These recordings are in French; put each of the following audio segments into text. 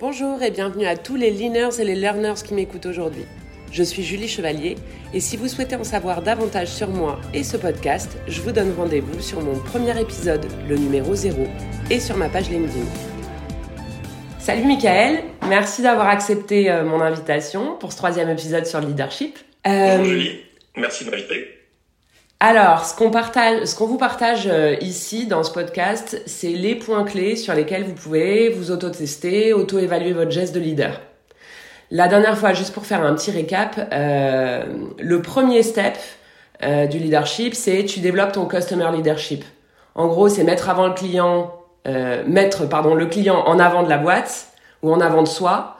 Bonjour et bienvenue à tous les leaners et les learners qui m'écoutent aujourd'hui. Je suis Julie Chevalier et si vous souhaitez en savoir davantage sur moi et ce podcast, je vous donne rendez-vous sur mon premier épisode, le numéro 0, et sur ma page LinkedIn. Salut Michael, merci d'avoir accepté euh, mon invitation pour ce troisième épisode sur le leadership. Euh, Bonjour Julie, merci de m'inviter. Alors, ce qu'on partage, ce qu'on vous partage euh, ici dans ce podcast, c'est les points clés sur lesquels vous pouvez vous auto-tester, auto-évaluer votre geste de leader. La dernière fois, juste pour faire un petit récap, euh, le premier step euh, du leadership, c'est tu développes ton customer leadership. En gros, c'est mettre avant le client, mettre pardon le client en avant de la boîte ou en avant de soi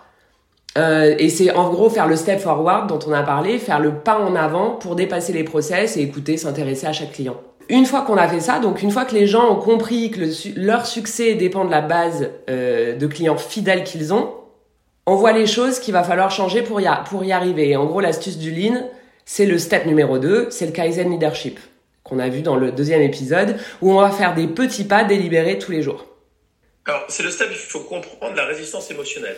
euh, et c'est en gros faire le step forward dont on a parlé, faire le pas en avant pour dépasser les process et écouter, s'intéresser à chaque client. Une fois qu'on a fait ça, donc une fois que les gens ont compris que leur succès dépend de la base euh, de clients fidèles qu'ils ont, on voit les choses qu'il va falloir changer pour y, arriver. Et en gros, l'astuce du lean, c'est le step numéro 2, c'est le Kaizen Leadership, qu'on a vu dans le deuxième épisode, où on va faire des petits pas délibérés tous les jours. Alors, c'est le step, il faut comprendre la résistance émotionnelle.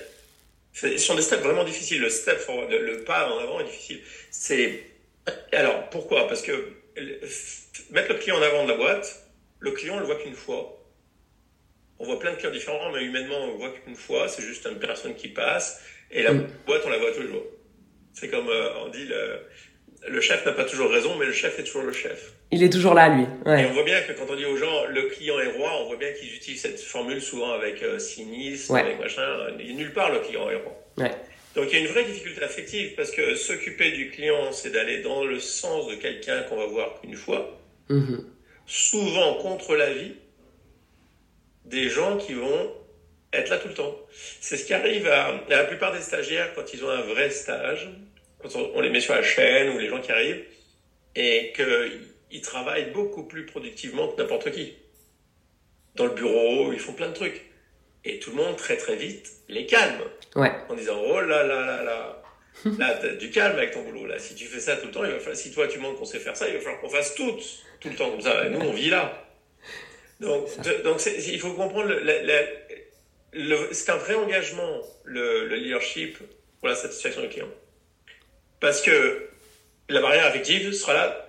Ce sont des steps vraiment difficiles. Le step, le pas en avant est difficile. C'est alors pourquoi? Parce que mettre le client en avant de la boîte, le client on le voit qu'une fois. On voit plein de clients différents, mais humainement on le voit qu'une fois. C'est juste une personne qui passe et la mm. boîte on la voit toujours. C'est comme euh, on dit le, le chef n'a pas toujours raison, mais le chef est toujours le chef. Il est toujours là, lui. Et on voit bien que quand on dit aux gens le client est roi, on voit bien qu'ils utilisent cette formule souvent avec euh, cynisme, avec machin. Il nulle part le client est roi. Donc il y a une vraie difficulté affective parce que s'occuper du client, c'est d'aller dans le sens de quelqu'un qu'on va voir qu'une fois, mm-hmm. souvent contre l'avis des gens qui vont être là tout le temps. C'est ce qui arrive à la plupart des stagiaires quand ils ont un vrai stage quand on, les met sur la chaîne ou les gens qui arrivent, et qu'ils travaillent beaucoup plus productivement que n'importe qui. Dans le bureau, ils font plein de trucs. Et tout le monde, très très vite, les calme. Ouais. En disant, oh là là là là, là, t'as du calme avec ton boulot. Là, si tu fais ça tout le temps, il va falloir, si toi tu montres qu'on sait faire ça, il va falloir qu'on fasse tout, tout le temps comme ça. Nous, on vit là. Donc, donc il faut comprendre, c'est un vrai engagement, le, le leadership pour la satisfaction du client. Parce que la barrière affective sera là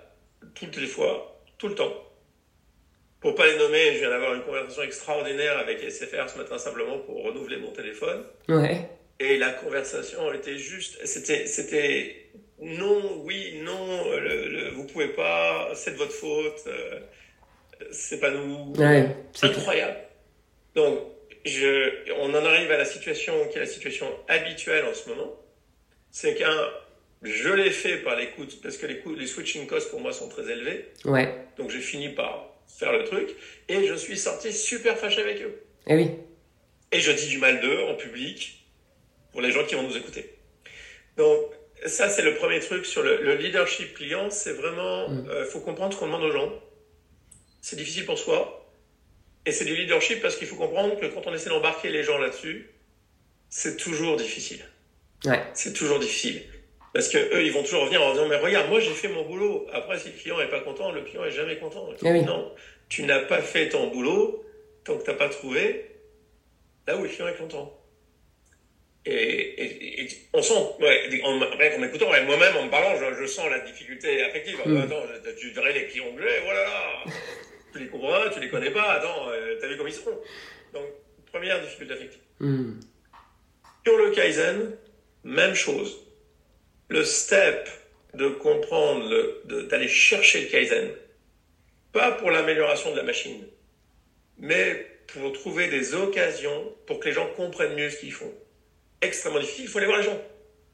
toutes les fois, tout le temps. Pour pas les nommer, je viens d'avoir une conversation extraordinaire avec SFR ce matin simplement pour renouveler mon téléphone. Ouais. Et la conversation était juste, c'était, c'était non, oui, non, le, vous pouvez pas, c'est de votre faute, euh, c'est pas nous. Ouais, c'est incroyable. Donc, je, on en arrive à la situation qui est la situation habituelle en ce moment. C'est qu'un je l'ai fait par l'écoute parce que les, les switching costs pour moi sont très élevés. Ouais. Donc j'ai fini par faire le truc et je suis sorti super fâché avec eux. Et eh oui. Et je dis du mal d'eux en public pour les gens qui vont nous écouter. Donc ça c'est le premier truc sur le, leadership client, c'est vraiment, il mm. euh, faut comprendre ce qu'on demande aux gens. C'est difficile pour soi. Et c'est du leadership parce qu'il faut comprendre que quand on essaie d'embarquer les gens là-dessus, c'est toujours difficile. Ouais. C'est toujours difficile. Parce que eux, ils vont toujours revenir en disant, mais regarde, moi j'ai fait mon boulot. Après, si le client est pas content, le client est jamais content. Ah non, tu n'as pas fait ton boulot tant que tu n'as pas trouvé là où le client est content. Et, on sent, ouais, en, en m'écoutant, moi-même en me parlant, je, sens la difficulté affective. Mm. Attends, tu verrais les clients que j'ai, voilà, tu les comprends, tu les connais pas, attends, euh, t'as vu comme ils sont. Donc, première difficulté affective. Mm. Sur le Kaizen, même chose le step de comprendre, d'aller chercher le Kaizen, pas pour l'amélioration de la machine, mais pour trouver des occasions pour que les gens comprennent mieux ce qu'ils font. Extrêmement difficile, il faut aller voir les gens.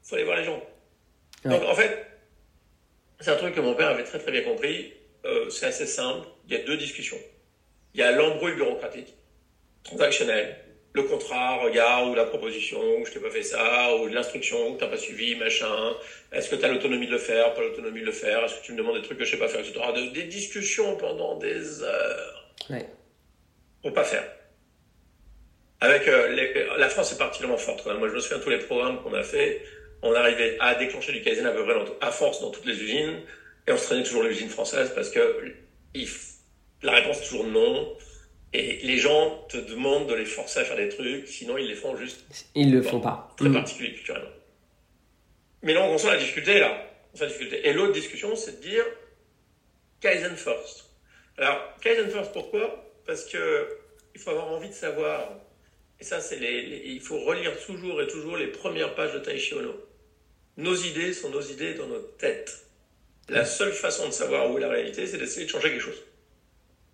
Il faut aller voir les gens. Donc en fait, c'est un truc que mon père avait très très bien compris. Euh, c'est assez simple. Il y a deux discussions. Il y a l'embrouille bureaucratique, transactionnelle, le contrat, regarde, ou la proposition, ou je t'ai pas fait ça, ou l'instruction, ou t'as pas suivi, machin. Est-ce que tu as l'autonomie de le faire, pas l'autonomie de le faire, est-ce que tu me demandes des trucs que je sais pas faire, etc. des discussions pendant des heures. Ouais. Pour pas faire. Avec euh, la France est particulièrement forte. Moi, je me souviens de tous les programmes qu'on a fait. On arrivait à déclencher du Kaizen à peu près à force dans toutes les usines, et on se traînait toujours l'usine française parce que la réponse est toujours non. Et les gens te demandent de les forcer à faire des trucs, sinon ils les font juste. Ils le font pas. Très particulier culturellement. Mais donc, on sent la difficulté là. On sent la difficulté. Et l'autre discussion, c'est de dire Kaizen first. Alors, Kaizen first, pourquoi? Parce que il faut avoir envie de savoir. Et ça, c'est les, il faut relire toujours et toujours les premières pages de Taishi Ono. Nos idées sont nos idées dans notre tête. La seule façon de savoir où est la réalité, c'est d'essayer de changer quelque chose.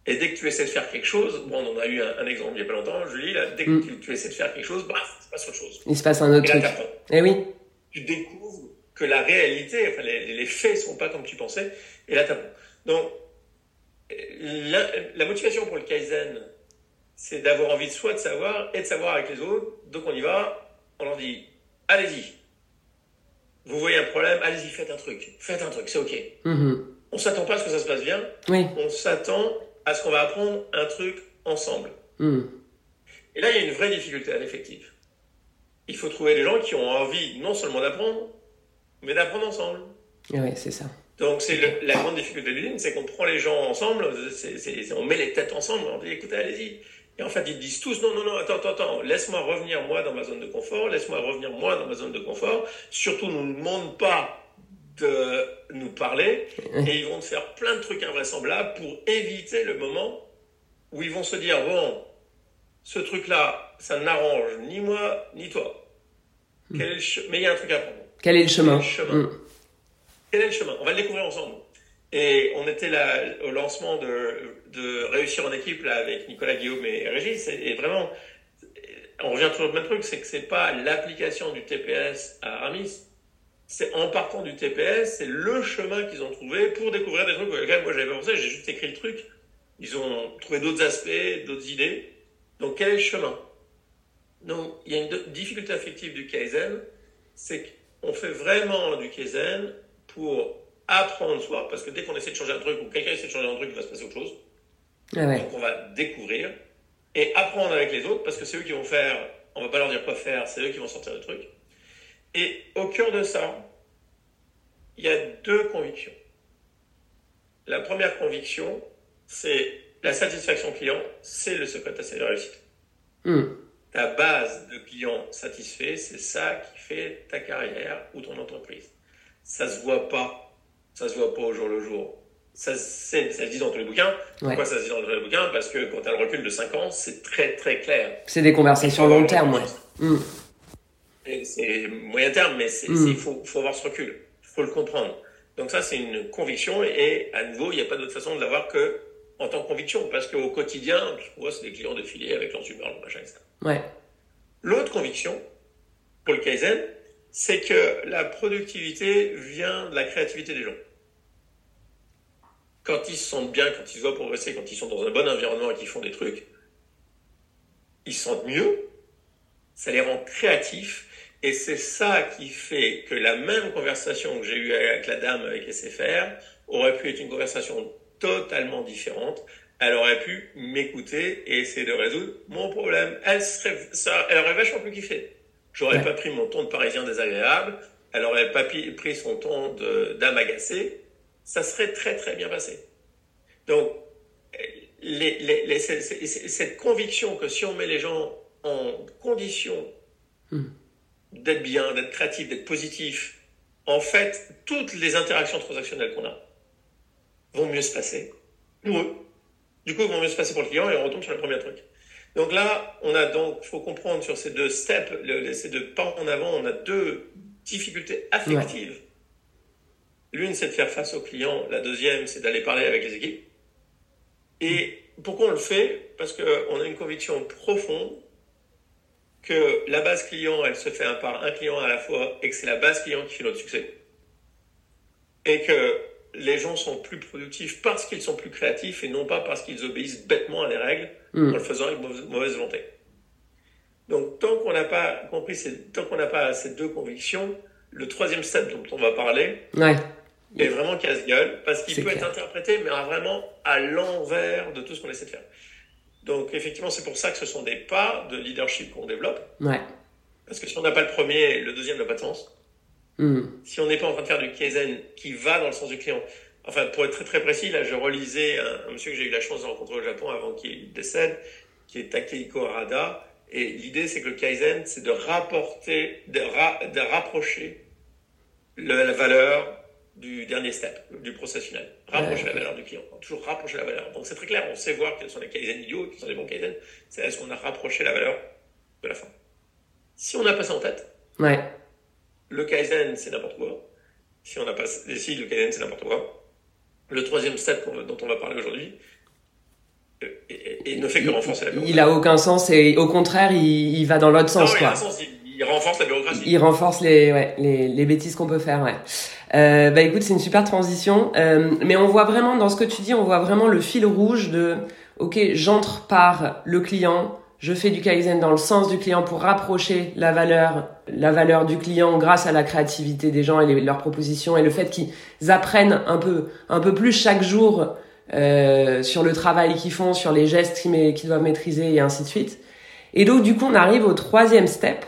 Et dès que tu essaies de faire quelque chose, bon, on en a eu un, exemple il n'y a pas longtemps, Julie, là, dès que Mm. tu, essaies de faire quelque chose, bah, il se passe autre chose. Il se passe un autre Et là, truc. t'apprends. Eh oui. Tu découvres que la réalité, enfin, les, les faits sont pas comme tu pensais, et là, t'apprends. Donc, la, la motivation pour le Kaizen, c'est d'avoir envie de soi de savoir et de savoir avec les autres. Donc, on y va, on leur dit, allez-y. Vous voyez un problème, allez-y, faites un truc. Faites un truc, c'est OK. Mhm. On s'attend pas à ce que ça se passe bien, Oui. on s'attend à ce qu'on va apprendre un truc ensemble. Mhm. Et là, il y a une vraie difficulté à l'effectif. Il faut trouver des gens qui ont envie non seulement d'apprendre, mais d'apprendre ensemble. Ouais, c'est ça. Donc, c'est la grande difficulté de l'usine, c'est qu'on prend les gens ensemble, on met les têtes ensemble, on dit écoutez, allez-y. Et en fait, ils disent tous non, non, non, attends, attends, attends, laisse-moi revenir moi dans ma zone de confort, laisse-moi revenir moi dans ma zone de confort. Surtout, ne nous demande pas de nous parler, et ils vont te faire plein de trucs invraisemblables pour éviter le moment où ils vont se dire bon, ce truc-là, ça n'arrange ni moi ni toi. Quel est le Mais il y a un truc à prendre. Quel est le chemin le chemin. Quel est le chemin? On va le découvrir ensemble. Et on était là au lancement de, de Réussir en équipe là, avec Nicolas Guillaume et Régis. Et, et vraiment, on revient toujours au même truc, c'est que c'est pas l'application du TPS à Aramis. C'est en partant du TPS, c'est le chemin qu'ils ont trouvé pour découvrir des trucs auxquels moi j'avais pas pensé. J'ai juste écrit le truc. Ils ont trouvé d'autres aspects, d'autres idées. Donc quel est le chemin? Donc il y a une difficulté affective du Kaizen, c'est qu'on fait vraiment du Kaizen pour apprendre soi, parce que dès qu'on essaie de changer un truc ou quelqu'un essaie de changer un truc, il va se passer autre chose. Ah ouais. Donc on va découvrir et apprendre avec les autres parce que c'est eux qui vont faire, on va pas leur dire quoi faire, c'est eux qui vont sortir le truc. Et au cœur de ça, il y a deux convictions. La première conviction, c'est la satisfaction client, c'est le secret de ta réussite. Mhm. Ta base de clients satisfaits, c'est ça qui fait ta carrière ou ton entreprise. Ça se voit pas. Ça se voit pas au jour le jour. Ça, se dit dans tous les bouquins. Pourquoi ça se dit dans tous les bouquins? Parce que quand tu as le recul de 5 ans, c'est très très clair. C'est des conversations long terme, ouais. C'est moyen terme, mais il faut, faut avoir ce recul. Il faut le comprendre. Donc ça, c'est une conviction. Et à nouveau, il n'y a pas d'autre façon de l'avoir que en tant que conviction. Parce qu'au quotidien, tu vois, c'est des clients défilés avec leurs humeurs, le machin, etc. Ouais. L'autre conviction, pour le Kaizen, c'est que la productivité vient de la créativité des gens. Quand ils se sentent bien, quand ils se voient progresser, quand ils sont dans un bon environnement et qu'ils font des trucs, ils se sentent mieux, ça les rend créatifs, et c'est ça qui fait que la même conversation que j'ai eue avec la dame avec SFR aurait pu être une conversation totalement différente. Elle aurait pu m'écouter et essayer de résoudre mon problème. Elle serait, ça, elle aurait vachement plus kiffé. J'aurais Ouais. pas pris mon ton de parisien désagréable. Elle aurait pas pris son ton de- d'âme agacée. Ça serait très très bien passé. Donc, les, les, les- cette conviction que si on met les gens en condition Mm. D'être bien, d'être créatif, d'être positif, en fait, toutes les interactions transactionnelles qu'on a vont mieux se passer pour eux. Du coup, vont mieux se passer pour le client et on retombe sur le premier truc. Donc là, on a donc, faut comprendre sur ces deux steps, le- ces deux pas en avant, on a deux difficultés affectives. L'une, c'est de faire face au client. La deuxième, c'est d'aller parler avec les équipes. Et pourquoi on le fait? Parce qu'on a une conviction profonde que la base client, elle se fait un par un client à la fois et que c'est la base client qui fait notre succès. Et que les gens sont plus productifs parce qu'ils sont plus créatifs et non pas parce qu'ils obéissent bêtement à des règles Mm. en le faisant avec mauvaise, volonté. Donc, tant qu'on n'a pas compris, ces, tant qu'on n'a pas ces deux convictions, le troisième step dont on va parler Ouais. est vraiment casse-gueule parce qu'il peut clair. être interprété, mais vraiment à l'envers de tout ce qu'on essaie de faire. Donc, effectivement, c'est pour ça que ce sont des pas de leadership qu'on développe. Ouais. Parce que si on n'a pas le premier, le deuxième n'a pas de sens. Mhm. Si on n'est pas en train de faire du Kaizen qui va dans le sens du client. enfin, pour être très très précis, là, je relisais un, monsieur que j'ai eu la chance de rencontrer au Japon avant qu'il décède, qui est Takehiko Arada. Et l'idée, c'est que le Kaizen, c'est de rapporter, de, de rapprocher la valeur du dernier step, du process final. Rapprocher la valeur du client. Toujours rapprocher la valeur. Donc c'est très clair, on sait voir quels sont les Kaizen idiots, quels sont les bons Kaizen. C'est est-ce qu'on a rapproché la valeur de la fin? Si on n'a pas ça en tête, ouais. le Kaizen, c'est n'importe quoi. Si on a pas, si le Kaizen, c'est n'importe quoi. Le troisième step dont on va parler aujourd'hui, euh, et, ne fait que renforcer la bureaucratie. Il a aucun sens et au contraire, il, va dans l'autre sens. Non, quoi. Il, a un sens, il, renforce la bureaucratie. Il renforce les, ouais, les, les bêtises qu'on peut faire. Ouais. Euh, bah écoute, c'est une super transition. Euh, mais on voit vraiment dans ce que tu dis, on voit vraiment le fil rouge de, ok, j'entre par le client, je fais du kaizen dans le sens du client pour rapprocher la valeur, la valeur du client grâce à la créativité des gens et leurs propositions et le fait qu'ils apprennent un peu, un peu plus chaque jour euh, sur le travail qu'ils font, sur les gestes qu'ils doivent maîtriser et ainsi de suite. Et donc du coup, on arrive au troisième step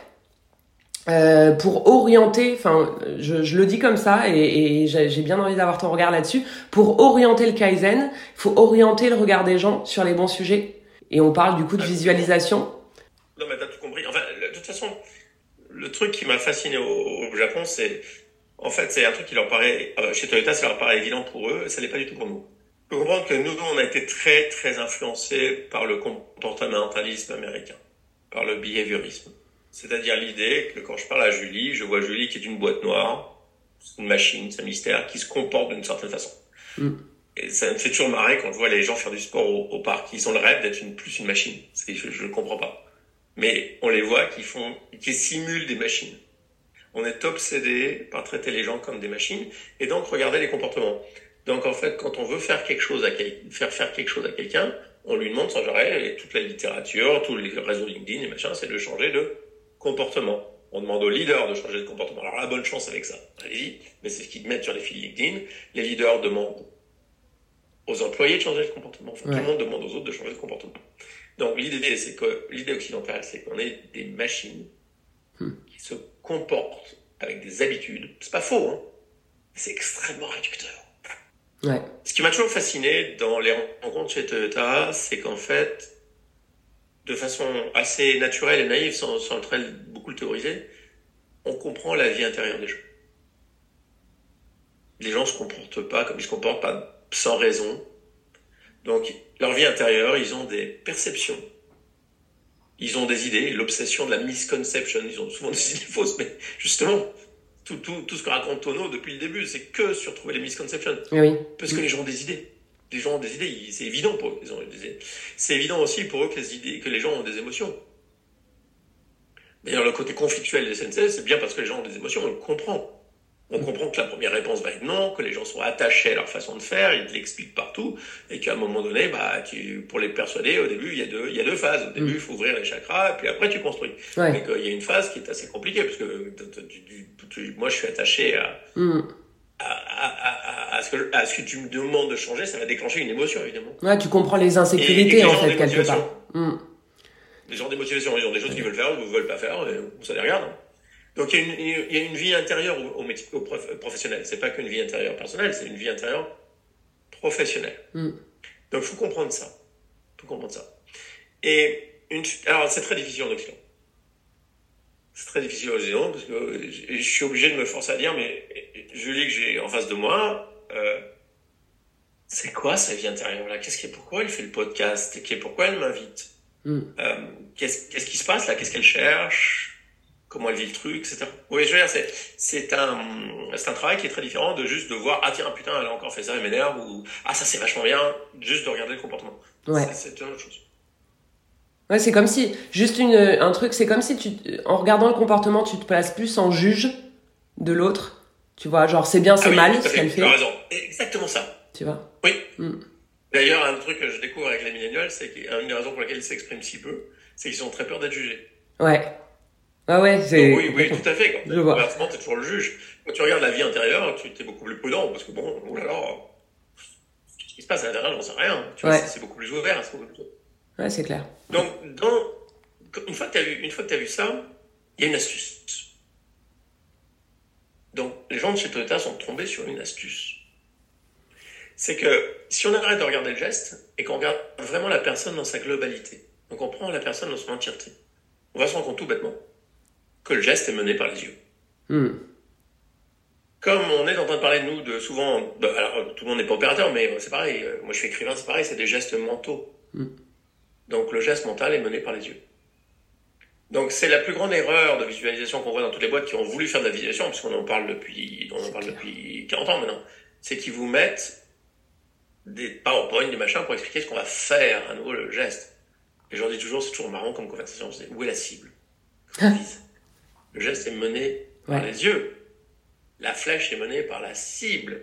euh, pour orienter, enfin, je, je, le dis comme ça et, et j'ai bien envie d'avoir ton regard là-dessus. Pour orienter le kaizen, il faut orienter le regard des gens sur les bons sujets et on parle du coup de visualisation. Non, mais t'as tout compris. Enfin, de toute façon, le truc qui m'a fasciné au, Japon, c'est, en fait, c'est un truc qui leur paraît, euh, chez Toyota, ça leur paraît évident pour eux, et ça n'est pas du tout pour nous. Il faut comprendre que nous, on a été très, très influencés par le comportementalisme américain, par le behaviorisme. C'est-à-dire l'idée que quand je parle à Julie, je vois Julie qui est une boîte noire, c'est une machine, c'est un mystère, qui se comporte d'une certaine façon. Mm. Et ça me fait toujours marrer quand je vois les gens faire du sport au, parc. Ils ont le rêve d'être une, plus une machine. Je ne comprends pas. Mais on les voit qui font, qui simulent des machines. On est obsédé par traiter les gens comme des machines et donc regarder les comportements. Donc en fait, quand on veut faire quelque chose à faire faire quelque chose à quelqu'un, on lui demande sans arrêt, et toute la littérature, tous les réseaux LinkedIn et machin, c'est de changer de comportement. On demande aux leaders de changer de comportement. Alors la bonne chance avec ça, allez-y, mais c'est ce qu'ils mettent sur les fils LinkedIn. Les leaders demandent aux employés de changer de comportement. Tout le monde demande aux autres de changer de comportement. Donc l'idée, c'est que l'idée occidentale, c'est qu'on ait des machines hmm. qui se comportent avec des habitudes. C'est pas faux, hein c'est extrêmement réducteur. Ouais. Ce qui m'a toujours fasciné dans les rencontres chez Toyota, c'est qu'en fait, de façon assez naturelle et naïve, sans, sans très beaucoup le théoriser, on comprend la vie intérieure des gens. Les gens se comportent pas comme ils se comportent pas sans raison. Donc, leur vie intérieure, ils ont des perceptions. Ils ont des idées, l'obsession de la misconception. Ils ont souvent des idées fausses, mais justement, tout, tout, tout ce que raconte Tono depuis le début, c'est que sur trouver les misconceptions. Oui. Parce que les gens ont des idées. Les gens ont des idées, c'est évident pour eux. C'est évident aussi pour eux que les, idées, que les gens ont des émotions. D'ailleurs, le côté conflictuel des SNCF, c'est bien parce que les gens ont des émotions, on le comprend. On comprend que la première réponse va être non, que les gens sont attachés à leur façon de faire, ils l'expliquent partout, et qu'à un moment donné, bah, tu, pour les persuader, au début, il y a deux, il y a deux phases. Au début, il faut ouvrir les chakras, et puis après, tu construis. Ouais. Qu'il y a une phase qui est assez compliquée, parce que moi, je suis attaché mm. à, à, à, à, ce que, à ce que tu me demandes de changer, ça va déclencher une émotion, évidemment. Ouais, tu comprends les insécurités, en fait, quelque part. Mm. Les gens des motivations, ils ont des choses qu'ils veulent faire ou ne veulent pas faire, et ça les regarde. Hein. Donc il y, a une, il y a une vie intérieure au, métier, au professionnel. C'est pas qu'une vie intérieure personnelle, c'est une vie intérieure professionnelle. Mm. Donc faut comprendre ça. faut comprendre ça. Et une, alors c'est très difficile en Occident. C'est très difficile en Occident parce que je, suis obligé de me forcer à dire, mais je lis que j'ai en face de moi, euh, c'est quoi sa vie intérieure là? Qu'est-ce qui, pourquoi elle fait le podcast? Pourquoi elle m'invite? Mm. euh, Qu'est-ce qu'est-ce qui se passe là? Qu'est-ce qu'elle cherche? Comment elle vit le truc, etc. Oui, je veux dire, c'est, c'est un, c'est un travail qui est très différent de juste de voir, ah tiens, putain, elle a encore fait ça, elle m'énerve, ou, ah ça c'est vachement bien, juste de regarder le comportement. Ouais. C'est, c'est une autre chose. Ouais, c'est comme si, juste une, un truc, c'est comme si tu, en regardant le comportement, tu te places plus en juge de l'autre. Tu vois, genre, c'est bien, c'est ah mal, ce qu'elle fait. Tu as raison. Exactement ça. Tu vois? Oui. Mm. D'ailleurs, un truc que je découvre avec les millénials, c'est qu'une des raisons pour lesquelles ils s'expriment si peu, c'est qu'ils ont très peur d'être jugés. Ouais. Ah ouais, c'est. Oui, oui, tout à fait. Quand je vois. tu es toujours le juge. Quand tu regardes la vie intérieure, tu es beaucoup plus prudent parce que bon, oh là là, ce qui se passe à l'intérieur, j'en sais rien. Tu vois, c'est beaucoup plus ouvert. C'est beaucoup plus... Ouais, c'est clair. Donc, dans... une fois que tu as vu, une fois que as vu ça, il y a une astuce. Donc, les gens de chez Toyota sont tombés sur une astuce. c'est que si on arrête de regarder le geste et qu'on regarde vraiment la personne dans sa globalité, donc on prend la personne dans son entièreté, on va se rendre compte tout bêtement que le geste est mené par les yeux. Hmm. Comme on est en train de parler de nous de souvent, alors tout le monde n'est pas opérateur, mais c'est pareil. euh, Moi, je suis écrivain, c'est pareil, c'est des gestes mentaux. Mm. Donc le geste mental est mené par les yeux. Donc c'est la plus grande erreur de visualisation qu'on voit dans toutes les boîtes qui ont voulu faire de la visualisation, parce qu'on en parle depuis, on en parle depuis 40 ans maintenant. C'est qu'ils vous mettent des PowerPoint, des machins pour expliquer ce qu'on va faire à nouveau le geste. Et je leur dis toujours, c'est toujours marrant comme conversation, c'est où est la cible? Le geste est mené par Ouais. les yeux. La flèche est menée par la cible.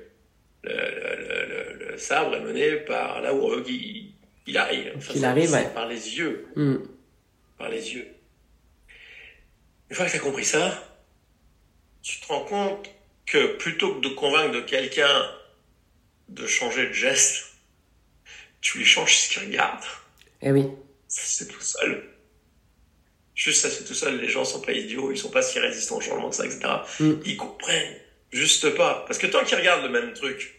Le, le- le- le- sabre est mené par là où on veut qu'il il arrive. C'est- arrive, ouais. Par les yeux. Hmm. Par les yeux. Une fois que tu as compris ça, tu te rends compte que plutôt que de convaincre de quelqu'un de changer de geste, tu lui changes ce qu'il regarde. Eh oui. Ça se fait tout seul. Juste ça se fait tout seul. Les gens sont pas idiots, ils sont pas si résistants au changement que ça, etc. Mm. Ils comprennent juste pas. Parce que tant qu'ils regardent le même truc,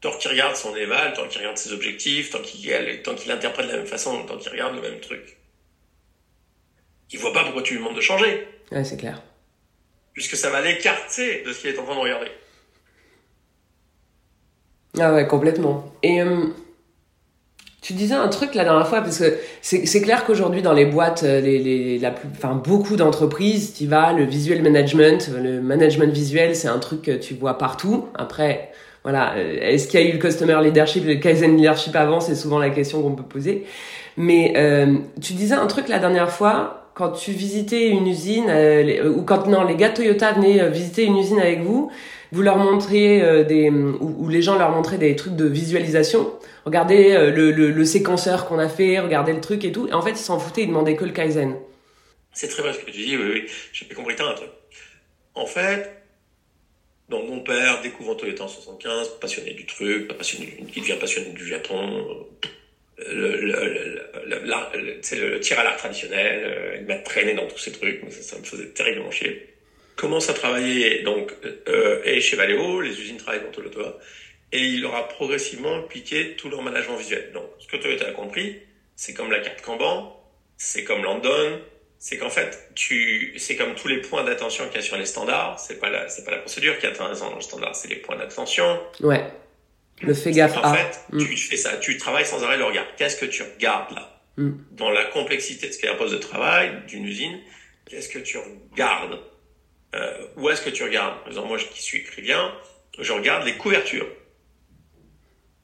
tant qu'ils regardent son éval, tant qu'ils regardent ses objectifs, tant qu'il tant qu'il interprète de la même façon, tant qu'il regarde le même truc, ils voient pas pourquoi tu lui demandes de changer. Ouais, c'est clair. Puisque ça va l'écarter de ce qu'il est en train de regarder. Ah ouais, complètement. Et euh, tu disais un truc la dernière fois, parce que c'est clair qu'aujourd'hui dans les boîtes, euh, les, les, la plus, enfin, beaucoup d'entreprises, tu vas, le visual management, le management visuel, c'est un truc que tu vois partout. Après, voilà, euh, est-ce qu'il y a eu le customer leadership, le Kaizen leadership avant? C'est souvent la question qu'on peut poser. Mais euh, tu disais un truc la dernière fois, quand tu visitais une usine, euh, les- ou quand non, les gars Toyota venaient euh, visiter une usine avec vous, vous leur montriez euh, des ou, les gens leur montraient des trucs de visualisation. Regardez euh, le, séquenceur qu'on a fait, regardez le truc et tout. Et en fait, ils s'en foutaient, ils demandaient que le kaizen. C'est très bien ce que tu dis, oui, oui. J'ai compris, un truc. En fait, donc mon père découvre Toyota en 75, passionné du truc, passionné, qui devient passionné du Japon, le, le, le, le, le- le tir à l'arc traditionnel, euh, il m'a traîné dans tous ces trucs, mais ça, ça me faisait terriblement chier. Commence à travailler donc euh, et chez Valeo, les usines travaillent pour Toyota, et il leur a progressivement piqué tout leur management visuel. Donc ce que Toyota a compris, c'est comme la carte Kanban, c'est comme Landon, c'est qu'en fait, tu, c'est comme tous les points d'attention qu'il y a sur les standards. C'est pas la, c'est pas la procédure qui est intéressante dans le standard, c'est les points d'attention. Ouais. Le fait gaffe En fait, Mm. tu fais ça, tu travailles sans arrêt le regard. Qu'est-ce que tu regardes là? Mm. Dans la complexité de ce qu'est un poste de travail, d'une usine, qu'est-ce que tu regardes? Euh, où est-ce que tu regardes? Par exemple, moi, qui suis écrivain, je regarde les couvertures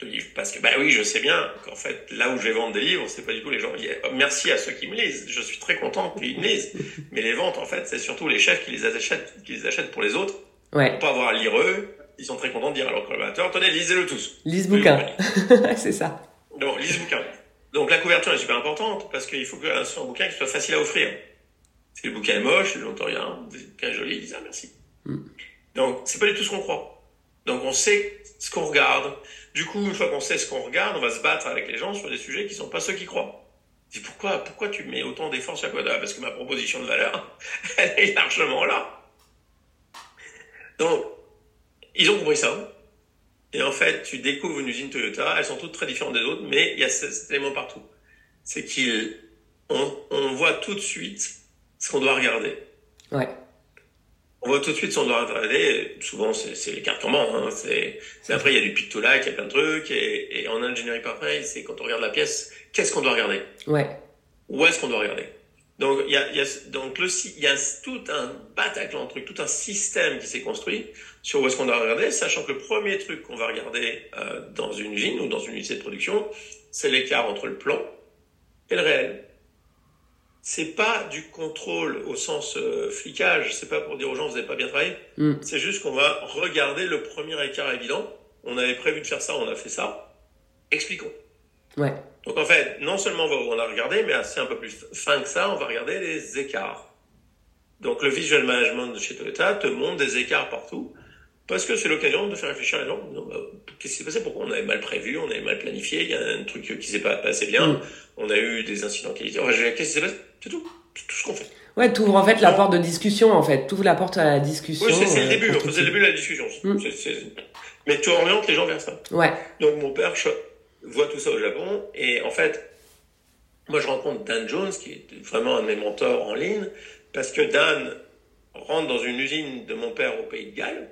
de livres. Parce que, bah oui, je sais bien qu'en fait, là où je vais vendre des livres, c'est pas du tout les gens. a- Merci à ceux qui me lisent. Je suis très content qu'ils me lisent. Mais les ventes, en fait, c'est surtout les chefs qui les achètent, qui les achètent pour les autres. Ouais. Pour pas avoir à lire eux. Ils sont très contents de dire à leurs collaborateurs, tenez, lisez-le tous. Lise bouquin. c'est ça. Donc, lisez ce bouquin. Donc, la couverture est super importante parce qu'il faut que ce soit un bouquin qui soit facile à offrir. Si le bouquin est moche, les gens te regardent, le bouquin est joli, ils disent ah, merci. Mm. Donc, c'est pas du tout ce qu'on croit. Donc, on sait ce qu'on regarde. Du coup, une fois qu'on sait ce qu'on regarde, on va se battre avec les gens sur des sujets qui sont pas ceux qui croient. C'est pourquoi, pourquoi tu mets autant d'efforts sur Coda Parce que ma proposition de valeur, elle est largement là. Donc, ils ont compris ça. Et en fait, tu découvres une usine Toyota, elles sont toutes très différentes des autres, mais il y a ce- cet élément partout. C'est qu'ils, on, on voit tout de suite ce qu'on doit regarder. Ouais. On voit tout de suite ce qu'on doit regarder. Souvent, c'est les cartes en main. Hein. C'est, c'est après, il y a du pictolike, il y a plein de trucs. Et, et en ingénierie pareil, c'est quand on regarde la pièce, qu'est-ce qu'on doit regarder? Ouais. Où est-ce qu'on doit regarder? Donc, il y a, y a, donc le, y a tout un Bataclan, de trucs, tout un système qui s'est construit sur où est-ce qu'on doit regarder, sachant que le premier truc qu'on va regarder euh, dans une usine ou dans une unité de production, c'est l'écart entre le plan et le réel. C'est pas du contrôle au sens euh, flicage, c'est pas pour dire aux gens vous n'avez pas bien travaillé, Mm. c'est juste qu'on va regarder le premier écart évident. On avait prévu de faire ça, on a fait ça. Expliquons. Ouais. Donc en fait, non seulement on va, on a regardé, mais c'est un peu plus fin que ça, on va regarder les écarts. Donc le visual management de chez Toyota te montre des écarts partout, parce que c'est l'occasion de faire réfléchir les gens. bah, Qu'est-ce qui s'est passé? Pourquoi on avait mal prévu, on avait mal planifié, il y a un truc qui s'est pas passé bien, Mm. on a eu des incidents qualité. Enfin, Qu'est-ce qui s'est passé? C'est tout. Tout ce qu'on fait. Ouais, t'ouvres en fait la porte de discussion en fait. T'ouvres la porte à la discussion. Oui, c'est le euh, début, tout c'est le début de la discussion. Mm. Mais tu orientes les gens vers ça. Ouais. Donc mon père voit tout ça au Japon et en fait, moi je rencontre Dan Jones qui est vraiment un de mes mentors en ligne parce que Dan rentre dans une usine de mon père au Pays de Galles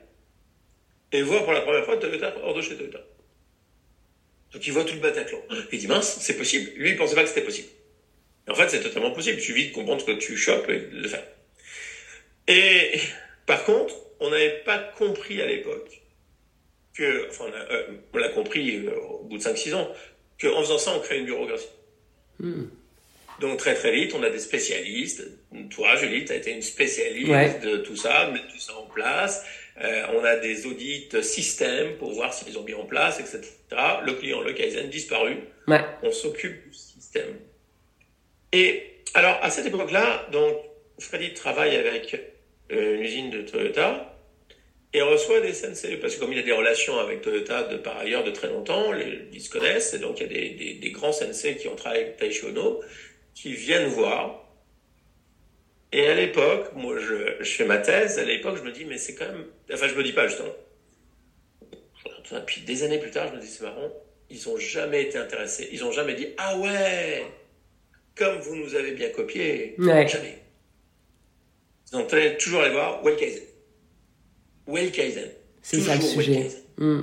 et voit pour la première fois Toyota hors de chez Toyota. Donc il voit tout le Bataclan. Il dit mince, c'est possible. Lui il pensait pas que c'était possible. en fait c'est totalement possible. Il suffit de comprendre ce que tu chopes et de le faire. Et par contre, on n'avait pas compris à l'époque que, enfin, on l'a euh, compris euh, au bout de 5-6 ans, qu'en faisant ça, on crée une bureaucratie. Hmm. Donc très très vite, on a des spécialistes. Toi, Julie, tu as été une spécialiste de tout ça, mettre tout ça en place. Euh, on a des audits système pour voir s'ils ont mis en place, etc. Le client, le Kaizen, disparu. On s'occupe du système. Et alors, à cette époque-là, donc, Freddy travaille avec une usine de Toyota et reçoit des sensei, parce que comme il a des relations avec Toyota de par ailleurs de très longtemps, les, ils se connaissent, et donc il y a des, des, des grands sensei qui ont travaillé avec Taisho Ono, qui viennent voir. Et à l'époque, moi je, je, fais ma thèse, à l'époque je me dis, mais c'est quand même... Enfin je me dis pas justement. Puis des années plus tard, je me dis, c'est marrant, ils ont jamais été intéressés, ils ont jamais dit, ah ouais, comme vous nous avez bien copié, jamais. Ils ont toujours aller voir Kaizen. Well Kaizen. C'est ça le sujet. Hmm.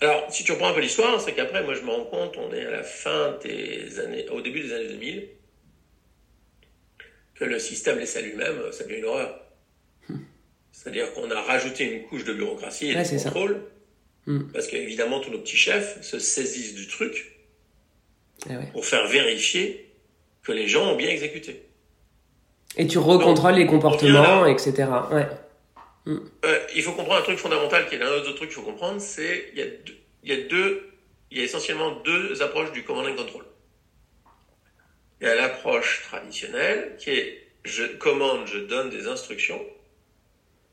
Alors, si tu reprends un peu l'histoire, c'est qu'après, moi, je me rends compte, on est à la fin des années, au début des années 2000, que le système laissé à lui-même, ça devient une horreur. Hmm. C'est-à-dire qu'on a rajouté une couche de bureaucratie et de contrôle, hmm. parce qu'évidemment, tous nos petits chefs se saisissent du truc eh pour faire vérifier que les gens ont bien exécuté. Et tu recontrôles les comportements, etc. Ouais. Euh, il faut comprendre un truc fondamental qui est un autre truc qu'il faut comprendre, c'est il y a deux, il y a deux, il y a essentiellement deux approches du command and control. Il y a l'approche traditionnelle qui est je commande, je donne des instructions,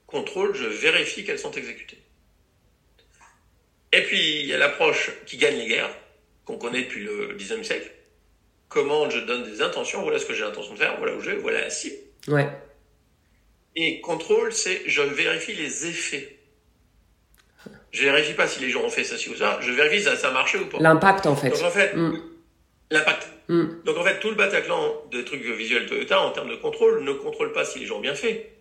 contrôle, je vérifie qu'elles sont exécutées. Et puis il y a l'approche qui gagne les guerres, qu'on connaît depuis le 19e siècle. Commande, je donne des intentions, voilà ce que j'ai l'intention de faire, voilà où je vais, voilà la cible. Ouais. Et contrôle, c'est je vérifie les effets. Je vérifie pas si les gens ont fait ça, ci ou ça. Je vérifie si ça, a marché ou pas. L'impact, en fait. Donc, en fait, mm. l'impact. Mm. Donc, en fait, tout le Bataclan de trucs visuels Toyota, en termes de contrôle, ne contrôle pas si les gens ont bien fait.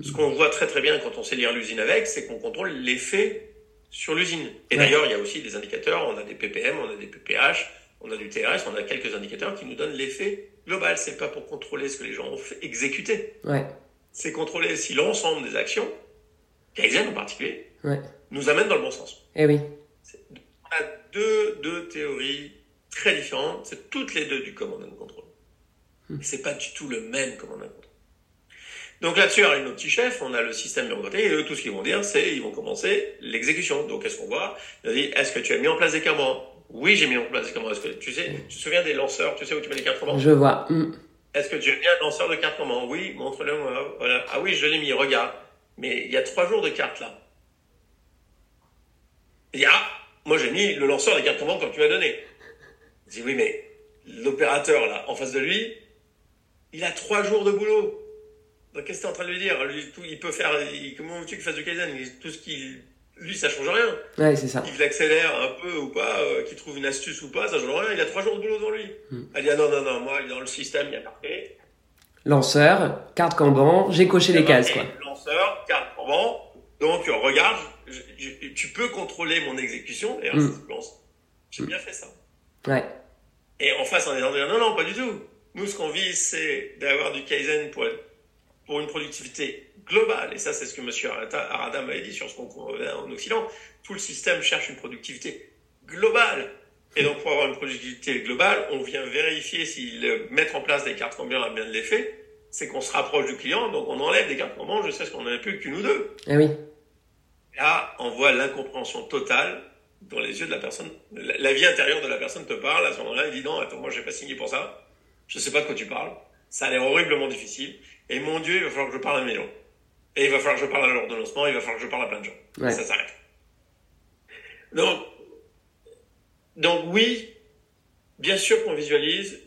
Ce qu'on voit très très bien quand on sait lire l'usine avec, c'est qu'on contrôle l'effet sur l'usine. Et d'ailleurs, il y a aussi des indicateurs. On a des ppm, on a des pph, on a du TRS, on a quelques indicateurs qui nous donnent l'effet global. C'est pas pour contrôler ce que les gens ont fait, exécuté. Ouais c'est contrôler si l'ensemble des actions, Kaizen en particulier, nous amène dans le bon sens. Eh oui. On a deux, deux théories très différentes, c'est toutes les deux du command and control. Hmm. C'est pas du tout le même command and control. Donc là-dessus, avec nos petits chefs, on a le système bureaucratique, et eux, tout ce qu'ils vont dire, c'est, ils vont commencer l'exécution. Donc, qu'est-ce qu'on voit? Ils dit, est-ce que tu as mis en place des caméras? Oui, j'ai mis en place des caméras. Est-ce que tu sais, tu te souviens des lanceurs? Tu sais où tu mets les cartes Je vois. Hmm. Est-ce que tu as un lanceur de cartes comment Oui, montre-le moi. Voilà. Ah oui, je l'ai mis, regarde. Mais il y a trois jours de cartes là. Il dit, ah, moi j'ai mis le lanceur de cartes comment comme tu m'as donné. Je dis, oui, mais l'opérateur là, en face de lui, il a trois jours de boulot. Donc qu'est-ce que tu es en train de lui dire? Il peut faire, comment veux-tu qu'il fasse du Kaizen? Tout ce qu'il lui, ça change rien. Ouais, c'est ça. Il l'accélère un peu ou pas, euh, qu'il trouve une astuce ou pas, ça change rien. Il a trois jours de boulot dans lui. Hmm. Elle dit, ah non, non, non, moi, dans le système, il y a marqué. Lanceur, carte Kanban, j'ai coché les cases, quoi. Lanceur, carte Kanban. Donc, regarde, tu peux contrôler mon exécution. Et hmm. j'ai bien fait ça. Ouais. Et en face, on est en disant, non, non, pas du tout. Nous, ce qu'on vise, c'est d'avoir du Kaizen pour, pour une productivité global Et ça, c'est ce que M. Arada m'avait dit sur ce concours en Occident. Tout le système cherche une productivité globale. Et donc, pour avoir une productivité globale, on vient vérifier si mettre en place des cartes combien a bien de l'effet. C'est qu'on se rapproche du client, donc on enlève des cartes combien. Je sais ce qu'on n'en a plus qu'une ou deux. Eh oui. Là, on voit l'incompréhension totale dans les yeux de la personne. La, vie intérieure de la personne te parle. À ce moment-là, il dit non, attends, moi, j'ai pas signé pour ça. Je sais pas de quoi tu parles. Ça a l'air horriblement difficile. Et mon Dieu, il va falloir que je parle à mes gens. Et il va falloir que je parle à l'ordonnancement, il va falloir que je parle à plein de gens. Ça s'arrête. Donc, donc oui, bien sûr qu'on visualise,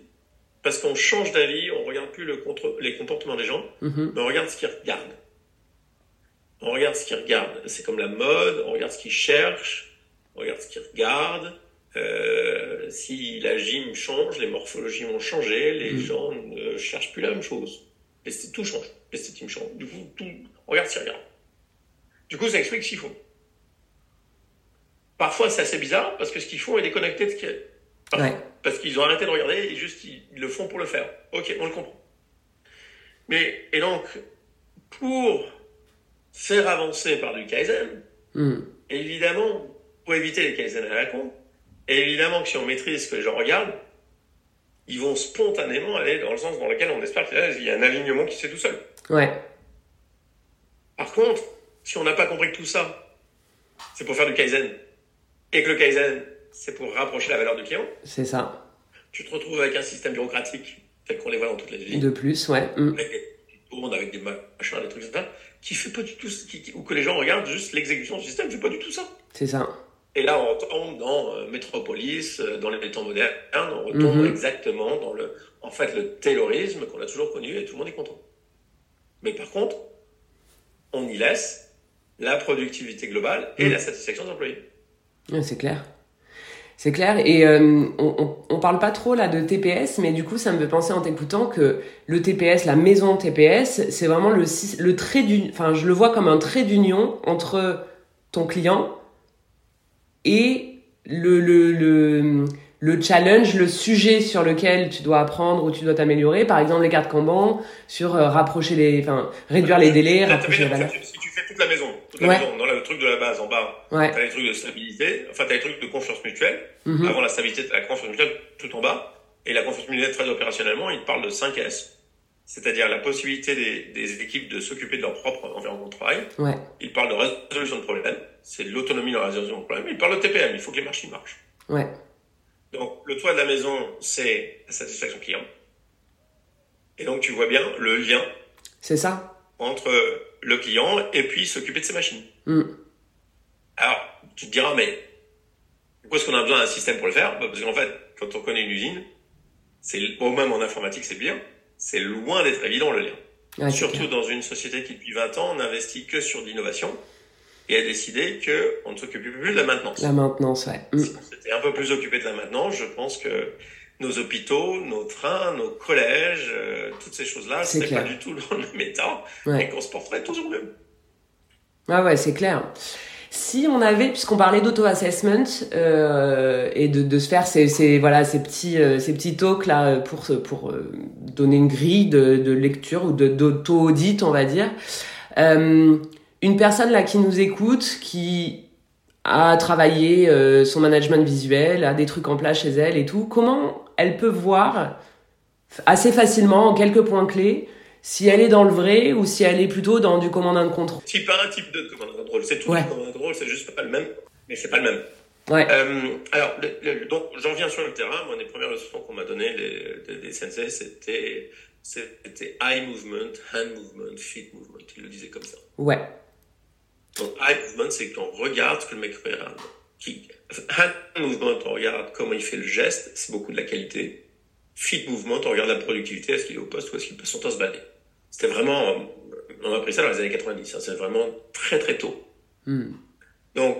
parce qu'on change d'avis, on regarde plus le contre, les comportements des gens, mm-hmm. mais on regarde ce qu'ils regardent. on regarde ce qu'ils regardent. C'est comme la mode, on regarde ce qu'ils cherchent, on regarde ce qu'ils regardent. Euh, si la gym change, les morphologies vont changer, les mm. gens ne cherchent plus la même chose. Tout change, l'esthétique change. Du coup, tout, on regarde ce qu'ils regardent. Du coup, ça explique ce qu'ils font. Parfois, c'est assez bizarre parce que ce qu'ils font est déconnecté de ce qu'il y a. Parce qu'ils ont arrêté de regarder et juste ils, le font pour le faire. Ok, on le comprend. Mais, et donc, pour faire avancer par du Kaizen, hmm. évidemment, pour éviter les Kaizen à la con, évidemment que si on maîtrise ce que les gens regardent, ils vont spontanément aller dans le sens dans lequel on espère qu'il y a un alignement qui se fait tout seul. Ouais. Par contre, si on n'a pas compris que tout ça, c'est pour faire du Kaizen, et que le Kaizen, c'est pour rapprocher la valeur du client. C'est ça. Tu te retrouves avec un système bureaucratique tel qu'on les voit dans toutes les villes. De plus, ouais. Mm. monde avec des machins, des trucs, etc. Qui fait pas du tout, qui, ou que les gens regardent juste l'exécution du système, fait pas du tout ça. C'est ça. Et là, on retombe dans euh, Metropolis, euh, dans les temps modernes, on retombe mm-hmm. exactement dans le, en fait, le taylorisme qu'on a toujours connu et tout le monde est content. Mais par contre, on y laisse la productivité globale et mm. la satisfaction des employés c'est clair. C'est clair. Et euh, on, on, parle pas trop là de TPS, mais du coup, ça me fait penser en t'écoutant que le TPS, la maison TPS, c'est vraiment le, le trait d'union. Enfin, je le vois comme un trait d'union entre ton client et le, le, le, le, challenge, le sujet sur lequel tu dois apprendre ou tu dois t'améliorer. Par exemple, les cartes Kanban sur euh, rapprocher les, enfin, réduire les délais, rapprocher les valeurs toute la maison, toute la maison, dans le truc de la base en bas, tu as les trucs de stabilité, enfin tu as les trucs de confiance mutuelle. Mhm. Avant la stabilité, la confiance mutuelle tout en bas. Et la confiance mutuelle très opérationnellement, il parle de 5 S. C'est-à-dire la possibilité des, des équipes de s'occuper de leur propre environnement de travail. Ouais. Il parle de résolution de problèmes. C'est l'autonomie dans la résolution de problèmes. Il parle de TPM. Il faut que les machines marchent. Ouais. Donc, le toit de la maison, c'est la satisfaction client. Et donc, tu vois bien le lien. C'est ça. Entre le client et puis s'occuper de ses machines. Mm. Alors, tu te diras, mais pourquoi est-ce qu'on a besoin d'un système pour le faire? Bah, Parce qu'en fait, quand on connaît une usine, c'est au même en informatique, c'est bien, c'est loin d'être évident le lien. Surtout dans une société qui depuis 20 ans n'investit que sur l'innovation et a décidé qu'on ne s'occupe plus de la maintenance. La maintenance, ouais. Mm. C'était un peu plus occupé de la maintenance, je pense que nos hôpitaux, nos trains, nos collèges, euh, toutes ces choses-là, c'est pas du tout dans le même état et qu'on se porterait toujours mieux. Ah ouais, c'est clair. Si on avait, puisqu'on parlait d'auto-assessment euh, et de, de se faire ces, ces voilà ces petits euh, ces petits talks là pour pour euh, donner une grille de, de lecture ou de d'auto-audit, on va dire, une personne là qui nous écoute, qui a travaillé euh, son management visuel, a des trucs en place chez elle et tout, comment elle peut voir assez facilement en quelques points clés si elle est dans le vrai ou si elle est plutôt dans du commandant de contrôle. Type 1, type 2 de commandant de contrôle. C'est tout ouais. commandant de contrôle, c'est juste pas le même, mais c'est pas le même. Ouais. Euh, alors, donc, j'en viens sur le terrain. Moi, les premières leçons qu'on m'a données des, des sensei, c'était, c'était eye movement, hand movement, feet movement. Ils le disaient comme ça. Ouais. Donc, eye movement, c'est qu'on regarde ce que le mec regarde. Qui, hand movement, on regarde comment il fait le geste, c'est beaucoup de la qualité. Feet movement, on regarde la productivité, est-ce qu'il est au poste ou est-ce qu'il passe son temps à se balader. C'était vraiment, on a appris ça dans les années 90, hein, c'est vraiment très très tôt. Hmm. Donc,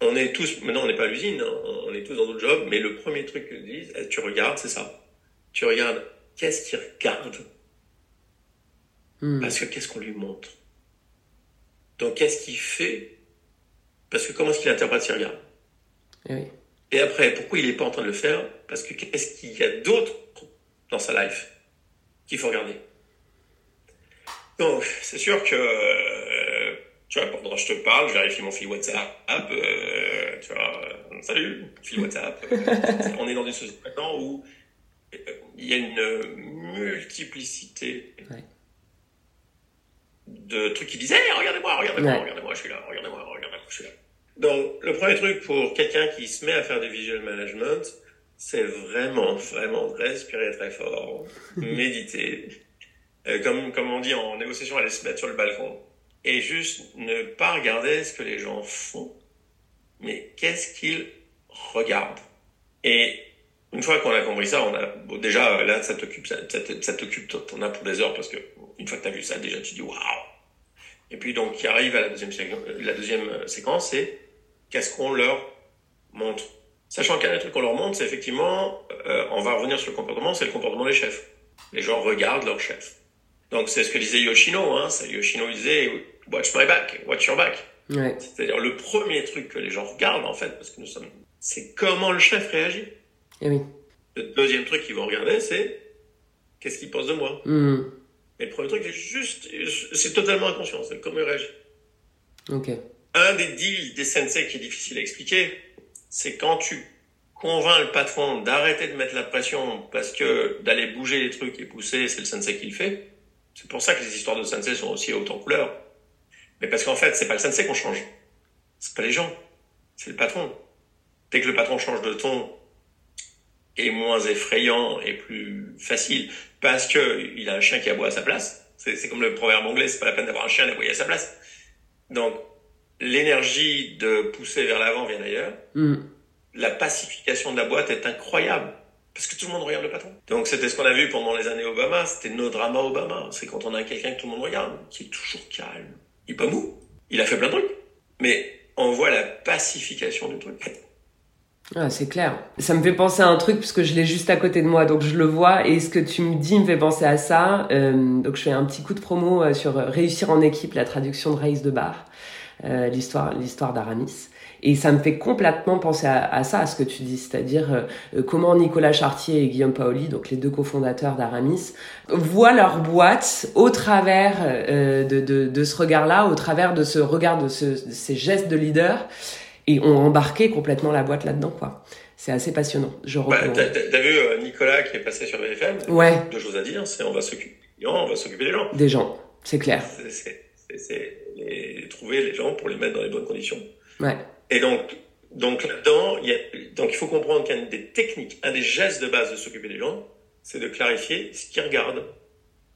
on est tous, maintenant on n'est pas à l'usine, hein, on est tous dans notre job, mais le premier truc que disent, eh, tu regardes, c'est ça. Tu regardes, qu'est-ce qu'il regarde hmm. Parce que qu'est-ce qu'on lui montre? Donc, qu'est-ce qu'il fait? Parce que comment est-ce qu'il interprète regarde et, oui. et après, pourquoi il n'est pas en train de le faire? Parce que qu'est-ce qu'il y a d'autre dans sa life qu'il faut regarder? Donc, c'est sûr que, euh, tu vois, pendant que je te parle, je vérifie mon fil WhatsApp, euh, tu vois, euh, salut, fil WhatsApp. on est dans une société maintenant où il y a une multiplicité de trucs qui disaient, regardez-moi, regardez-moi, regardez-moi, je suis là, regardez-moi, regardez-moi, je suis là. Donc, le premier truc pour quelqu'un qui se met à faire du visual management, c'est vraiment, vraiment respirer très fort, méditer, euh, comme, comme on dit en négociation, aller se mettre sur le balcon et juste ne pas regarder ce que les gens font, mais qu'est-ce qu'ils regardent. Et une fois qu'on a compris ça, on a bon, déjà là ça t'occupe, ça, ça, t'occupe, t'en as pour des heures parce que une fois que t'as vu ça, déjà tu dis waouh. Et puis donc, qui arrive à la deuxième, la deuxième séquence, c'est qu'est-ce qu'on leur montre? Sachant qu'un des trucs qu'on leur montre, c'est effectivement, euh, on va revenir sur le comportement, c'est le comportement des chefs. Les gens regardent leur chef. Donc c'est ce que disait Yoshino, hein. Yoshino disait Watch my back, watch your back. Ouais. C'est-à-dire le premier truc que les gens regardent en fait, parce que nous sommes, c'est comment le chef réagit. Et eh oui. Le deuxième truc qu'ils vont regarder, c'est qu'est-ce qu'il pense de moi. Hmm. Et le premier truc, c'est juste, c'est totalement inconscient, c'est comment il réagit. Ok. Un des deals des sensei qui est difficile à expliquer, c'est quand tu convainc le patron d'arrêter de mettre la pression parce que d'aller bouger les trucs et pousser, c'est le sensei qui le fait. C'est pour ça que les histoires de sensei sont aussi hautes en couleur. Mais parce qu'en fait, c'est pas le sensei qu'on change. C'est pas les gens. C'est le patron. Dès que le patron change de ton, est moins effrayant et plus facile parce que il a un chien qui aboie à sa place. C'est comme le proverbe anglais, c'est pas la peine d'avoir un chien d'aboyer à sa place. Donc, l'énergie de pousser vers l'avant vient d'ailleurs. Mm. La pacification de la boîte est incroyable. Parce que tout le monde regarde le patron. Donc c'était ce qu'on a vu pendant les années Obama, c'était nos dramas Obama. C'est quand on a quelqu'un que tout le monde regarde, qui est toujours calme. Il est pas mou. Il a fait plein de trucs. Mais on voit la pacification du truc. Ah, c'est clair. Ça me fait penser à un truc puisque je l'ai juste à côté de moi, donc je le vois. Et ce que tu me dis me fait penser à ça. Euh, donc je fais un petit coup de promo euh, sur Réussir en équipe, la traduction de Raïs de Bar, euh, l'histoire, l'histoire d'Aramis. Et ça me fait complètement penser à, ça, à ce que tu dis, c'est-à-dire comment Nicolas Chartier et Guillaume Paoli, donc les deux cofondateurs d'Aramis, voient leur boîte au travers de, de, de, ce regard-là, au travers de ce regard, de, ce, de ces gestes de leader et on embarqué complètement la boîte là-dedans, quoi. C'est assez passionnant. Je bah, t'as, vu euh, Nicolas qui est passé sur BFM Ouais. Deux choses à dire, c'est on va s'occuper on va s'occuper des gens. Des gens, c'est clair. C'est, les, trouver les gens pour les mettre dans les bonnes conditions. Ouais. Et donc, donc là-dedans, il y a, donc il faut comprendre qu'un des techniques, un des gestes de base de s'occuper des gens, c'est de clarifier ce qu'ils regardent.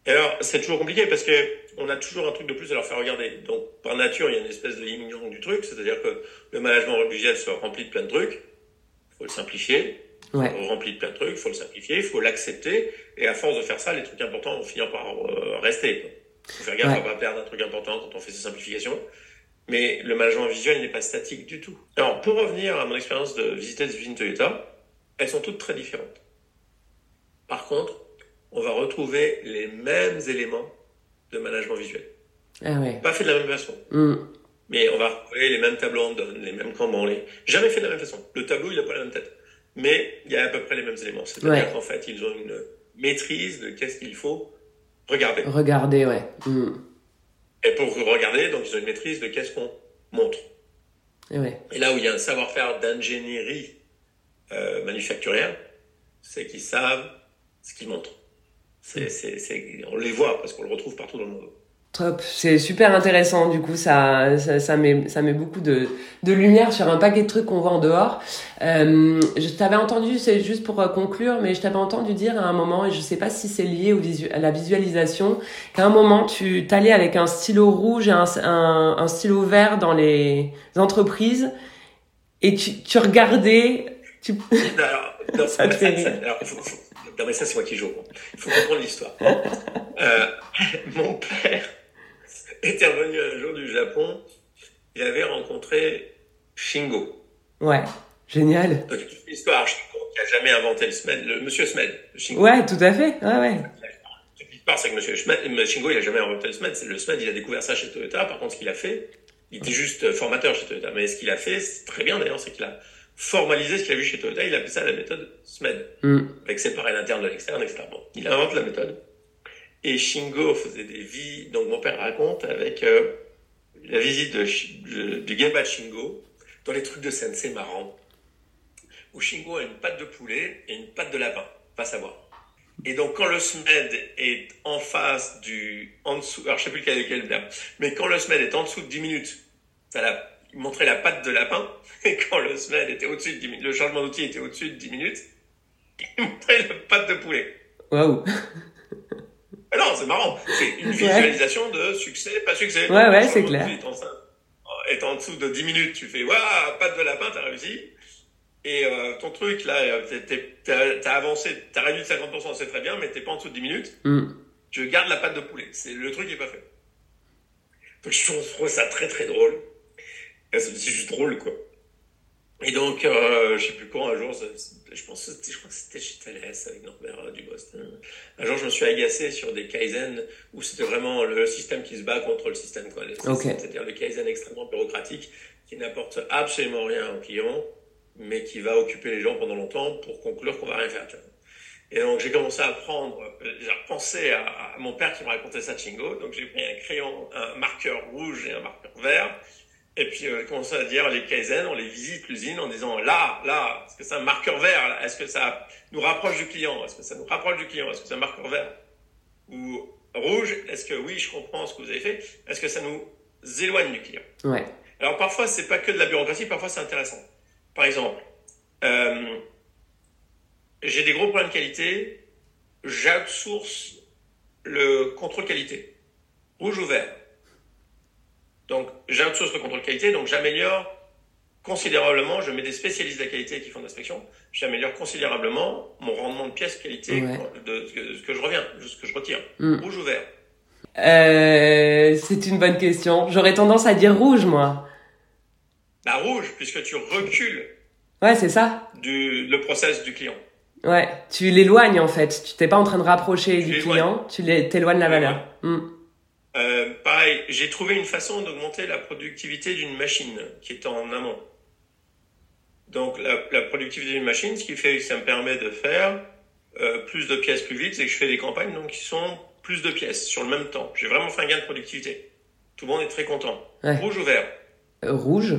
Et alors, c'est toujours compliqué parce que on a toujours un truc de plus à leur faire regarder. Donc, par nature, il y a une espèce de yin du truc, c'est-à-dire que le management visuel se remplit de plein de trucs, il faut le simplifier, ouais. on remplit de plein de trucs, il faut le simplifier, il faut l'accepter, et à force de faire ça, les trucs importants vont finir par euh, rester. Il faut faire gaffe à pas perdre un truc important quand on fait ces simplifications. Mais le management visuel n'est pas statique du tout. Alors, pour revenir à mon expérience de visiter des usines Toyota, elles sont toutes très différentes. Par contre, on va retrouver les mêmes éléments de management visuel. Ah ouais. Pas fait de la même façon. Mm. Mais on va retrouver les mêmes tableaux en donne, les mêmes cambons, les... jamais fait de la même façon. Le tableau, il n'a pas la même tête. Mais il y a à peu près les mêmes éléments. C'est-à-dire qu'en fait, ils ont une maîtrise de qu'est-ce qu'il faut regarder. Regarder, ouais. Mm. Et pour regarder, donc ils ont une maîtrise de qu'est-ce qu'on montre. Et, ouais. Et là où il y a un savoir-faire d'ingénierie euh, manufacturière, c'est qu'ils savent ce qu'ils montrent. C'est, c'est, on les voit parce qu'on le retrouve partout dans le monde. Top, c'est super intéressant. Du coup, ça, ça, ça, met, ça met beaucoup de, de lumière sur un paquet de trucs qu'on voit en dehors. Euh, je t'avais entendu, c'est juste pour euh, conclure, mais je t'avais entendu dire à un moment, et je sais pas si c'est lié au à la visualisation, qu'à un moment, tu t'allais avec un stylo rouge et un, un, un, stylo vert dans les entreprises et tu, tu regardais. Tu... Alors, non, ça alors, non, mais ça, c'est moi qui joue. Il faut comprendre l'histoire. Euh, mon père était revenu un jour du Japon. Il avait rencontré Shingo. Ouais, génial. Donc, l'histoire, Shingo, qui a jamais inventé le SMED, le monsieur SMED. Shingo. Ouais, tout à fait. Ouais, ouais. L'histoire, c'est que monsieur SMED, Shingo, il a jamais inventé le SMED. Le SMED, il a découvert ça chez Toyota. Par contre, ce qu'il a fait, il était juste formateur chez Toyota. Mais ce qu'il a fait, c'est très bien d'ailleurs, c'est qu'il a formaliser ce qu'il a vu chez Toyota. Il appelé ça la méthode SMED, mm. avec séparer l'interne de l'externe, etc. Bon, il invente la méthode. Et Shingo faisait des vies. Donc mon père raconte avec euh, la visite de, du Gemba Shingo dans les trucs de sensei marrants, où Shingo a une patte de poulet et une patte de lapin, pas savoir. Et donc quand le SMED est en face du en dessous, alors je sais plus lequel est lequel, mais quand le SMED est en dessous de 10 minutes, ça l'a il montrait la patte de lapin, et quand le SMED était au-dessus de 10 minutes, le changement d'outil était au-dessus de 10 minutes, il montrait la patte de poulet. Waouh! Ah non, c'est marrant. C'est une visualisation de succès, pas succès. Ouais, ouais, c'est clair. Est en dessous de 10 minutes, tu fais, waouh, patte de lapin, t'as réussi. Et euh, ton truc, là, t'as avancé, t'as réduit de 50%, c'est très bien, mais t'es pas en dessous de 10 minutes. Mm. Tu gardes la patte de poulet. C'est le truc qui est pas fait. Donc je trouve ça très très drôle. C'est juste drôle quoi. Et donc, euh, je sais plus quand, un jour, je pense je crois que c'était chez Thales avec Norbert du Boston. Un jour, je me suis agacé sur des Kaizen où c'était vraiment le système qui se bat contre le système, quoi. C'est-à-dire le Kaizen extrêmement bureaucratique qui n'apporte absolument rien au client, mais qui va occuper les gens pendant longtemps pour conclure qu'on va rien faire. Et donc, j'ai commencé à prendre, j'ai repensé à, à, mon père qui me racontait ça, Chingo. Donc, j'ai pris un crayon, un marqueur rouge et un marqueur vert et puis, euh, commence à dire les Kaizen, on les visite l'usine en disant là, là, est-ce que c'est un marqueur vert Est-ce que ça nous rapproche du client? Est-ce que ça nous rapproche du client? Est-ce que c'est un marqueur vert? Ou rouge Est-ce que oui, je comprends ce que vous avez fait? Est-ce que ça nous éloigne du client? Ouais. Alors parfois, c'est pas que de la bureaucratie, parfois c'est intéressant. Par exemple, euh, j'ai des gros problèmes de qualité, j'outsource le contrôle qualité. Rouge ou vert? Donc, j'outsource le contrôle qualité, donc j'améliore considérablement, je mets des spécialistes de la qualité qui font de l'inspection, j'améliore considérablement mon rendement de pièce qualité de, ce que je reviens, de ce que je retire. Hmm. Rouge ou vert? Euh, C'est une bonne question. J'aurais tendance à dire rouge, moi. Bah rouge, puisque tu recules. Ouais, c'est ça. Du, le process du client. Ouais, tu l'éloignes en fait. Tu t'es pas en train de rapprocher du client, tu t'éloignes la valeur. Hmm. Euh, pareil, j'ai trouvé une façon d'augmenter la productivité d'une machine qui est en amont. Donc la, productivité d'une machine, ce qui fait que ça me permet de faire euh, plus de pièces plus vite, c'est que je fais des campagnes donc qui sont plus de pièces sur le même temps. J'ai vraiment fait un gain de productivité. Tout le monde est très content. Rouge ou vert? Euh, Rouge.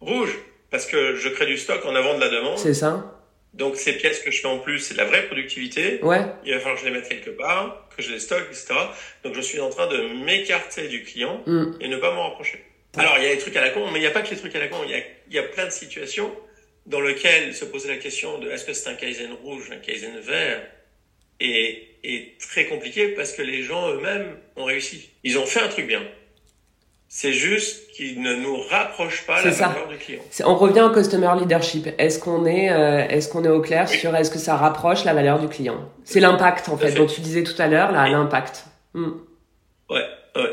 Rouge, parce que je crée du stock en avant de la demande. C'est ça. Donc ces pièces que je fais en plus, c'est de la vraie productivité. Ouais. Il va falloir que je les mette quelque part, que je les stocke, etc. Donc je suis en train de m'écarter du client mm. et ne pas m'en rapprocher. Alors il y a des trucs à la con, mais il n'y a pas que les trucs à la con. Il y a, il y a plein de situations dans lesquelles se poser la question de est-ce que c'est un Kaizen rouge, un Kaizen vert, est, est très compliqué parce que les gens eux-mêmes ont réussi. Ils ont fait un truc bien. C'est juste qu'il ne nous rapproche pas la valeur du client. On revient au customer leadership. Est-ce qu'on est, euh, est-ce qu'on est au clair sur est-ce que ça rapproche la valeur du client? C'est l'impact en fait, dont tu disais tout à l'heure, là, l'impact. Hmm. Ouais.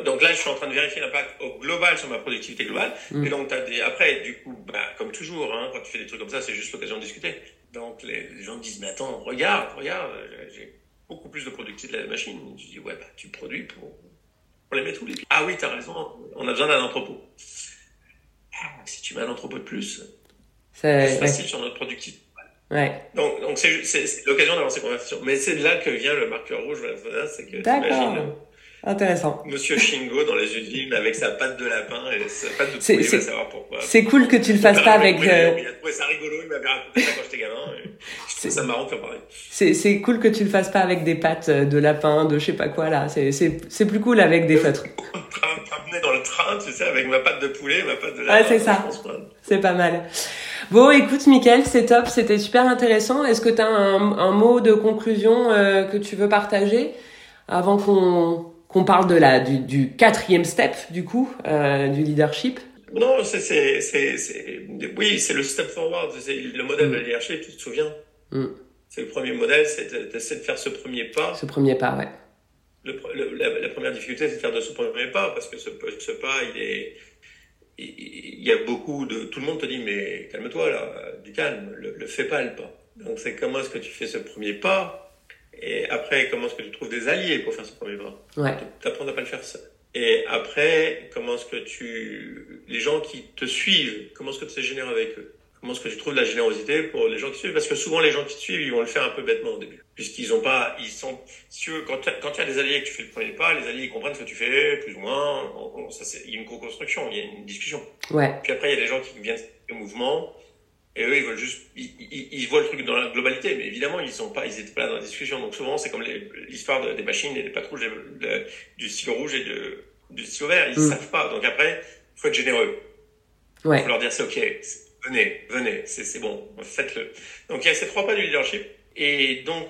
donc là, je suis en train de vérifier l'impact au global sur ma productivité globale. Hmm. Et donc, as des... après, du coup, bah, comme toujours, hein, quand tu fais des trucs comme ça, c'est juste l'occasion de discuter. Donc, les, gens me disent, mais attends, regarde, regarde, j'ai beaucoup plus de productivité de la machine. Je dis, ouais, bah, tu produis pour on les met tous les pieds? Ah oui, t'as raison, on a besoin d'un entrepôt. Ah, si tu mets un entrepôt de plus, c'est facile sur notre productivité. Ouais. Donc, donc c'est l'occasion d'avoir ces conversations. Mais c'est là que vient le marqueur rouge, c'est que t'imagines Intéressant. Monsieur Shingo dans les usines avec sa patte de lapin et sa patte de poulet, il va savoir pourquoi. C'est cool que tu le fasses pas avec. Euh... Il a trouvé ça rigolo, il m'avait raconté ça quand j'étais gamin. je ça marrant de faire pareil. C'est cool que tu le fasses pas avec des pattes euh, de lapin, de je sais pas quoi là. C'est plus cool avec des feutres. Ramener dans le train, tu sais, avec ma patte de poulet, ma patte de lapin. Ouais, c'est ça. C'est pas mal. Bon, écoute, Mickaël, c'est top, c'était super intéressant. Est-ce que tu as un, un, mot de conclusion euh, que tu veux partager avant qu'on qu'on parle de la du, du, quatrième step du coup euh, du leadership Non, c'est c'est c'est oui, c'est le step forward, c'est le modèle de mm. leadership. Tu te souviens mm. C'est le premier modèle, c'est de, de faire ce premier pas. Ce premier pas, ouais. Le, la, première difficulté, c'est de faire de ce premier pas parce que ce, ce pas, il est il, y a beaucoup de tout le monde te dit mais calme-toi là, du calme, le, le fais pas le pas. Donc c'est comment est-ce que tu fais ce premier pas et après, comment est-ce que tu trouves des alliés pour faire ce premier pas Ouais. T'apprends à pas le faire seul. Et après, comment est-ce que tu, les gens qui te suivent, comment est-ce que tu es généreux avec eux? Comment est-ce que tu trouves de la générosité pour les gens qui suivent? Parce que souvent, les gens qui te suivent, ils vont le faire un peu bêtement au début. Puisqu'ils ont pas, ils sont, si tu veux, quand il y a des alliés et que tu fais le premier pas, les alliés, ils comprennent ce que tu fais, plus ou moins. ça, c'est, il y a une co-construction, il y a une discussion. Ouais. Puis après, il y a des gens qui viennent au mouvement et eux, ils veulent juste, ils, ils, ils, voient le truc dans la globalité, mais évidemment, ils sont pas, ils étaient pas là dans la discussion. Donc souvent, c'est comme l'histoire des machines et des patrouilles du stylo rouge et de, du stylo vert. Ils mm. savent pas. Donc après, faut être généreux. Ouais. Faut leur dire c'est ok, venez, venez, c'est bon, faites-le. Donc il y a ces trois pas du leadership. Et donc,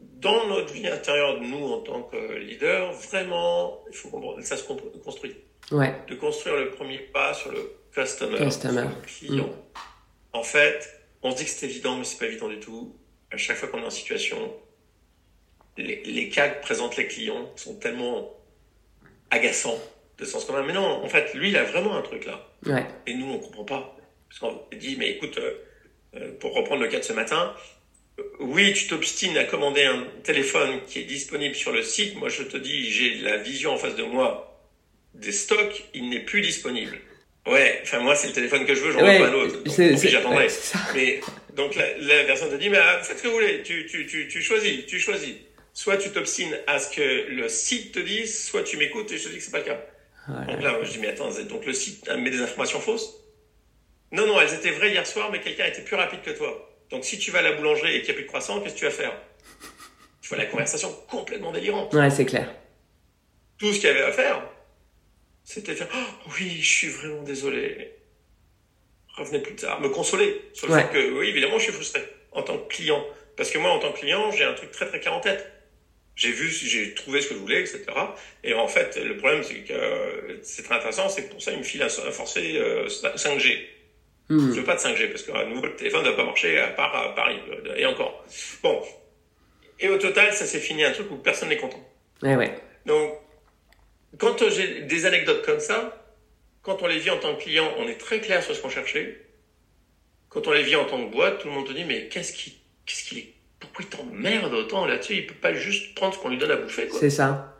dans notre vie intérieure, nous, en tant que leader, vraiment, il faut comprendre, ça se construit. Ouais. De construire le premier pas sur le customer, customer. Sur le client. Mm. En fait, on se dit que c'est évident, mais c'est pas évident du tout. À chaque fois qu'on est en situation, les, les cas que présentent les clients sont tellement agaçants de sens commun. Mais non, en fait, lui, il a vraiment un truc là. Ouais. Et nous, on comprend pas. Parce qu'on dit, mais écoute, euh, euh, pour reprendre le cas de ce matin, euh, oui, tu t'obstines à commander un téléphone qui est disponible sur le site. Moi, je te dis, j'ai la vision en face de moi des stocks, il n'est plus disponible. Ouais, enfin moi c'est le téléphone que je veux, j'en Ouais, veux pas un autre. Donc, c'est- tant pis, c'est- j'attendrai. ouais. Mais donc la, la personne te dit mais ah, faites ce que vous voulez, tu, tu, tu, tu choisis, tu choisis. Soit tu t'obstines à ce que le site te dise, soit tu m'écoutes et je te dis que c'est pas le cas. Voilà. Donc là, je dis mais attends, donc le site met des informations fausses? Non, non, elles étaient vraies hier soir, mais quelqu'un était plus rapide que toi. Donc si tu vas à la boulangerie et qu'il n'y a plus de croissant, qu'est-ce que tu vas faire? Tu vois la conversation complètement délirante. Ouais, c'est clair. Tout ce qu'il y avait à faire, c'était faire Oh, oui, je suis vraiment désolé. Revenez plus tard. Me consoler sur le Ouais. fait que, oui, évidemment, je suis frustré en tant que client. Parce que moi, en tant que client, j'ai un truc très très clair en tête. J'ai vu, j'ai trouvé ce que je voulais, etc. Et en fait, le problème, c'est que euh, c'est très intéressant, c'est que pour ça, il me file un, un forcé euh, 5G. Hmm. Je veux pas de 5G parce qu'à nouveau, le téléphone ne va pas marcher à part à Paris. euh, Et encore. Bon. Et au total, ça s'est fini un truc où personne n'est content. Ouais, ouais. Donc, quand j'ai des anecdotes comme ça, quand on les vit en tant que client, on est très clair sur ce qu'on cherchait. Quand on les vit en tant que boîte, tout le monde te dit, mais qu'est-ce qui, qu'est-ce qu'il est, pourquoi il t'emmerde autant là-dessus? Il peut pas juste prendre ce qu'on lui donne à bouffer, quoi. C'est ça.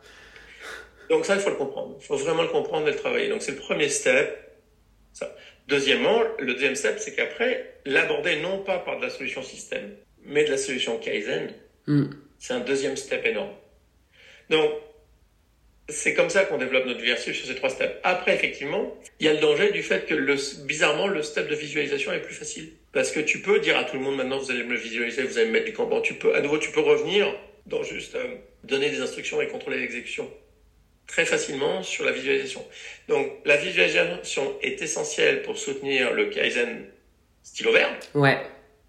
Donc ça, il faut le comprendre. Il faut vraiment le comprendre et le travailler. Donc c'est le premier step. Ça. Deuxièmement, le deuxième step, c'est qu'après, l'aborder non pas par de la solution système, mais de la solution Kaizen, Hmm. c'est un deuxième step énorme. Donc, c'est comme ça qu'on développe notre versus sur ces trois steps. Après, effectivement, il y a le danger du fait que, le, bizarrement, le step de visualisation est plus facile. Parce que tu peux dire à tout le monde, maintenant, vous allez me le visualiser, vous allez me mettre du Kanban. Tu peux, à nouveau, tu peux revenir dans juste euh, donner des instructions et contrôler l'exécution très facilement sur la visualisation. Donc, la visualisation est essentielle pour soutenir le Kaizen stylo vert. Ouais.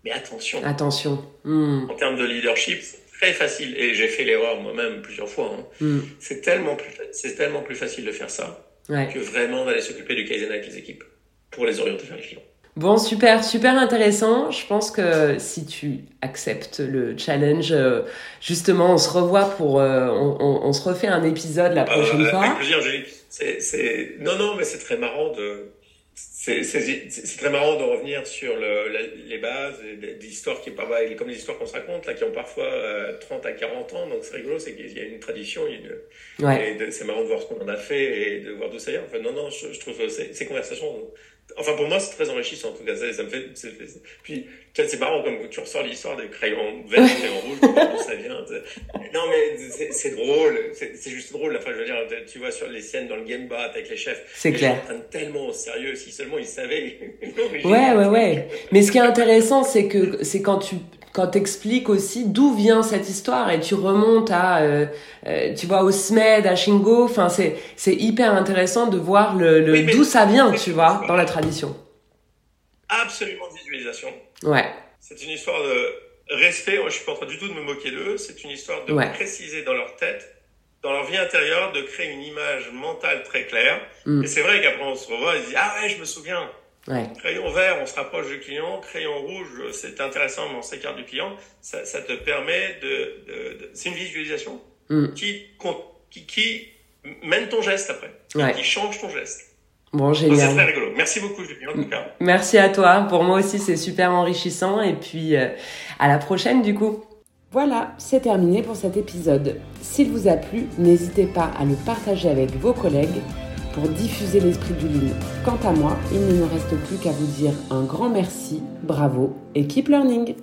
Mais attention, Attention. Hmm. en termes de leadership, très facile. Et j'ai fait l'erreur moi-même plusieurs fois. hein. Hmm. C'est tellement plus, c'est tellement plus facile de faire ça Ouais. que vraiment d'aller s'occuper du Kaizen avec les équipes pour les orienter vers les clients. Bon, super, super intéressant. Je pense que si tu acceptes le challenge, euh, justement, on se revoit pour, euh, on, on- on se refait un épisode la prochaine Euh, fois. Avec plaisir, Julie. Non, non, mais c'est très marrant de, c'est, c'est, c'est très marrant de revenir sur le, la- les bases des, histoires qui, comme les histoires qu'on se raconte, là, qui ont parfois euh, 30 à 40 ans. Donc c'est rigolo, c'est qu'il y a une tradition, une, Ouais. C'est marrant de voir ce qu'on en a fait et de voir d'où ça vient. Enfin, non, non, je, je trouve ces conversations, enfin, pour moi, c'est très enrichissant, en tout cas. Ça, ça me fait, puis, c'est marrant comme tu ressors l'histoire des crayons verts, des crayons rouges, d'où ça vient. c'est- Non, mais c'est, drôle. C'est, juste drôle. Enfin, je veux dire, tu vois, sur les scènes dans le game bat avec les chefs. C'est clair. prennent tellement au sérieux. Si seulement ils savaient. Ouais, ouais, ouais. Mais ce qui est intéressant, c'est que c'est quand tu quand t'expliques aussi d'où vient cette histoire et tu remontes à, euh, euh, tu vois, au SMED, à Shingo. Enfin, c'est c'est hyper intéressant de voir le, le Oui, d'où ça vient, tu vois, dans la tradition. Absolument de visualisation. Ouais, C'est une histoire de respect. Moi, je suis pas en train du tout de me moquer d'eux. C'est une histoire de Ouais. préciser dans leur tête, dans leur vie intérieure, de créer une image mentale très claire. Mm. Et c'est vrai qu'après, on se revoit et se dit, ah ouais, je me souviens. Ouais, Crayon vert, on se rapproche du client. Crayon rouge, c'est intéressant, mais on s'écarte du client. Ça, ça te permet de, de- de- c'est une visualisation Mm. qui, compte- qui, qui mène ton geste après. Ouais. Qui change ton geste. bon, Donc, C'est très génial. rigolo. Merci beaucoup, Julien, en tout cas. Merci à toi. Pour moi aussi, c'est super enrichissant. Et puis, euh, à la prochaine, du coup. Voilà, c'est terminé pour cet épisode. S'il vous a plu, n'hésitez pas à le partager avec vos collègues pour diffuser l'esprit du Lean. Quant à moi, il ne me reste plus qu'à vous dire un grand merci, bravo et keep learning